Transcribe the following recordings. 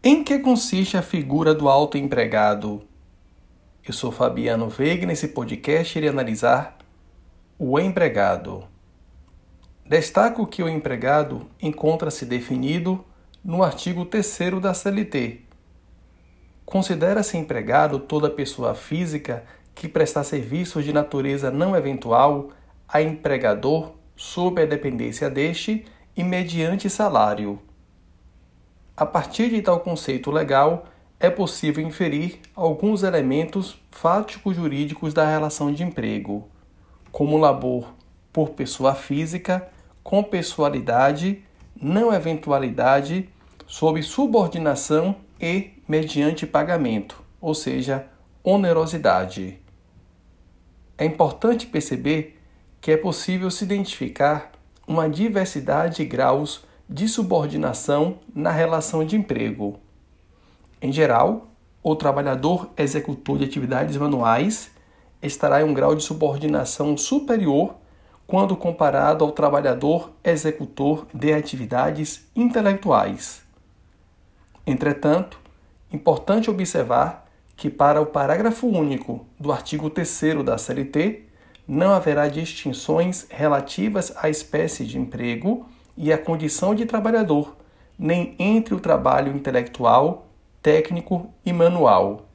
Em que consiste a figura do autoempregado? Eu sou Fabiano Veiga e nesse podcast irei analisar o empregado. Destaco que o empregado encontra-se definido no artigo 3 da CLT. Considera-se empregado toda pessoa física que prestar serviços de natureza não eventual a empregador sob a dependência deste e mediante salário. A partir de tal conceito legal, é possível inferir alguns elementos fático-jurídicos da relação de emprego, como labor por pessoa física, com pessoalidade, não eventualidade, sob subordinação e mediante pagamento, ou seja, onerosidade. É importante perceber que é possível se identificar uma diversidade de graus de subordinação na relação de emprego. Em geral, o trabalhador executor de atividades manuais estará em um grau de subordinação superior quando comparado ao trabalhador executor de atividades intelectuais. Entretanto, importante observar que, para o parágrafo único do artigo 3 da CLT, não haverá distinções relativas à espécie de emprego e à condição de trabalhador, nem entre o trabalho intelectual, técnico e manual.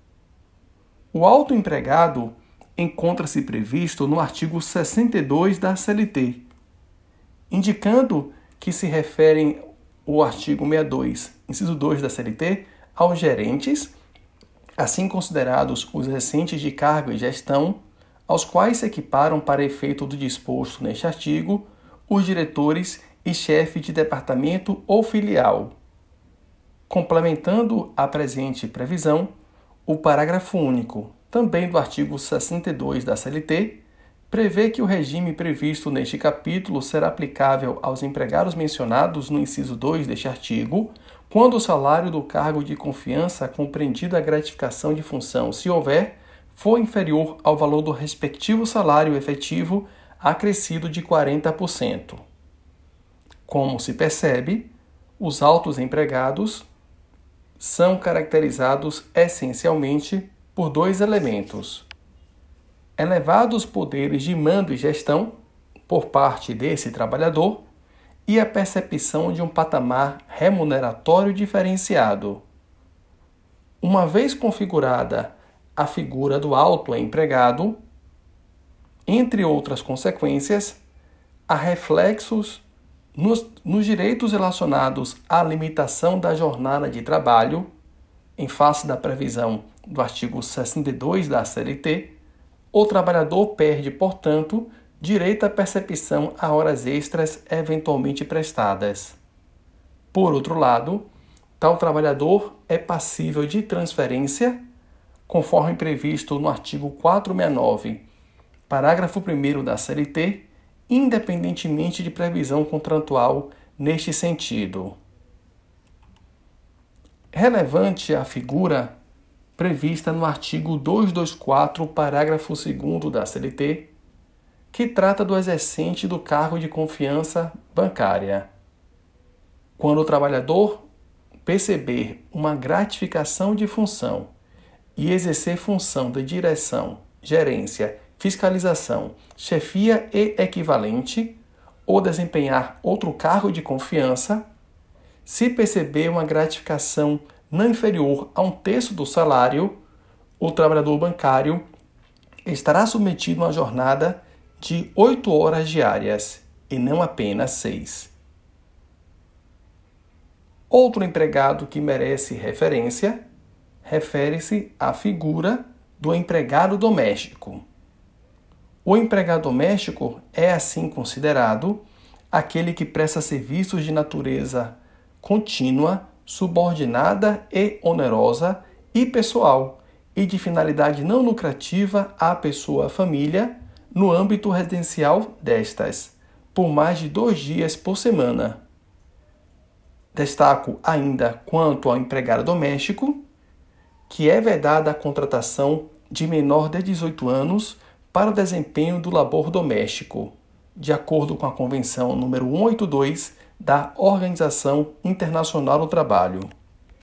O autoempregado encontra-se previsto no artigo 62 da CLT, indicando que se referem o artigo 62, inciso 2 da CLT, aos gerentes, assim considerados os recentes de cargo e gestão, aos quais se equiparam para efeito do disposto neste artigo os diretores e chefe de departamento ou filial. Complementando a presente previsão, o parágrafo único, também do artigo 62 da CLT, prevê que o regime previsto neste capítulo será aplicável aos empregados mencionados no inciso 2 deste artigo, quando o salário do cargo de confiança compreendido a gratificação de função, se houver, for inferior ao valor do respectivo salário efetivo acrescido de 40%. Como se percebe, os autos empregados são caracterizados essencialmente por dois elementos: elevados poderes de mando e gestão por parte desse trabalhador e a percepção de um patamar remuneratório diferenciado. Uma vez configurada a figura do autoempregado, entre outras consequências, há reflexos nos, nos, direitos relacionados à limitação da jornada de trabalho, em face da previsão do artigo 62 da CLT, o trabalhador perde, portanto, direito à percepção a horas extras eventualmente prestadas. Por outro lado, tal trabalhador é passível de transferência conforme previsto no artigo 469, parágrafo 1 da CLT, independentemente de previsão contratual neste sentido. Relevante a figura prevista no artigo 224, parágrafo 2 da CLT, que trata do exercente do cargo de confiança bancária. Quando o trabalhador perceber uma gratificação de função e exercer função de direção, gerência, fiscalização, chefia e equivalente, ou desempenhar outro cargo de confiança, se perceber uma gratificação não inferior a um terço do salário, o trabalhador bancário estará submetido a uma jornada de oito horas diárias e não apenas seis. Outro empregado que merece referência refere-se à figura do empregado doméstico. O empregado doméstico é assim considerado aquele que presta serviços de natureza contínua, subordinada e onerosa e pessoal e de finalidade não lucrativa à pessoa família no âmbito residencial destas, por mais de dois dias por semana. Destaco ainda quanto ao empregado doméstico que é vedada a contratação de menor de 18 anos para o desempenho do labor doméstico, de acordo com a Convenção número 182 da Organização Internacional do Trabalho.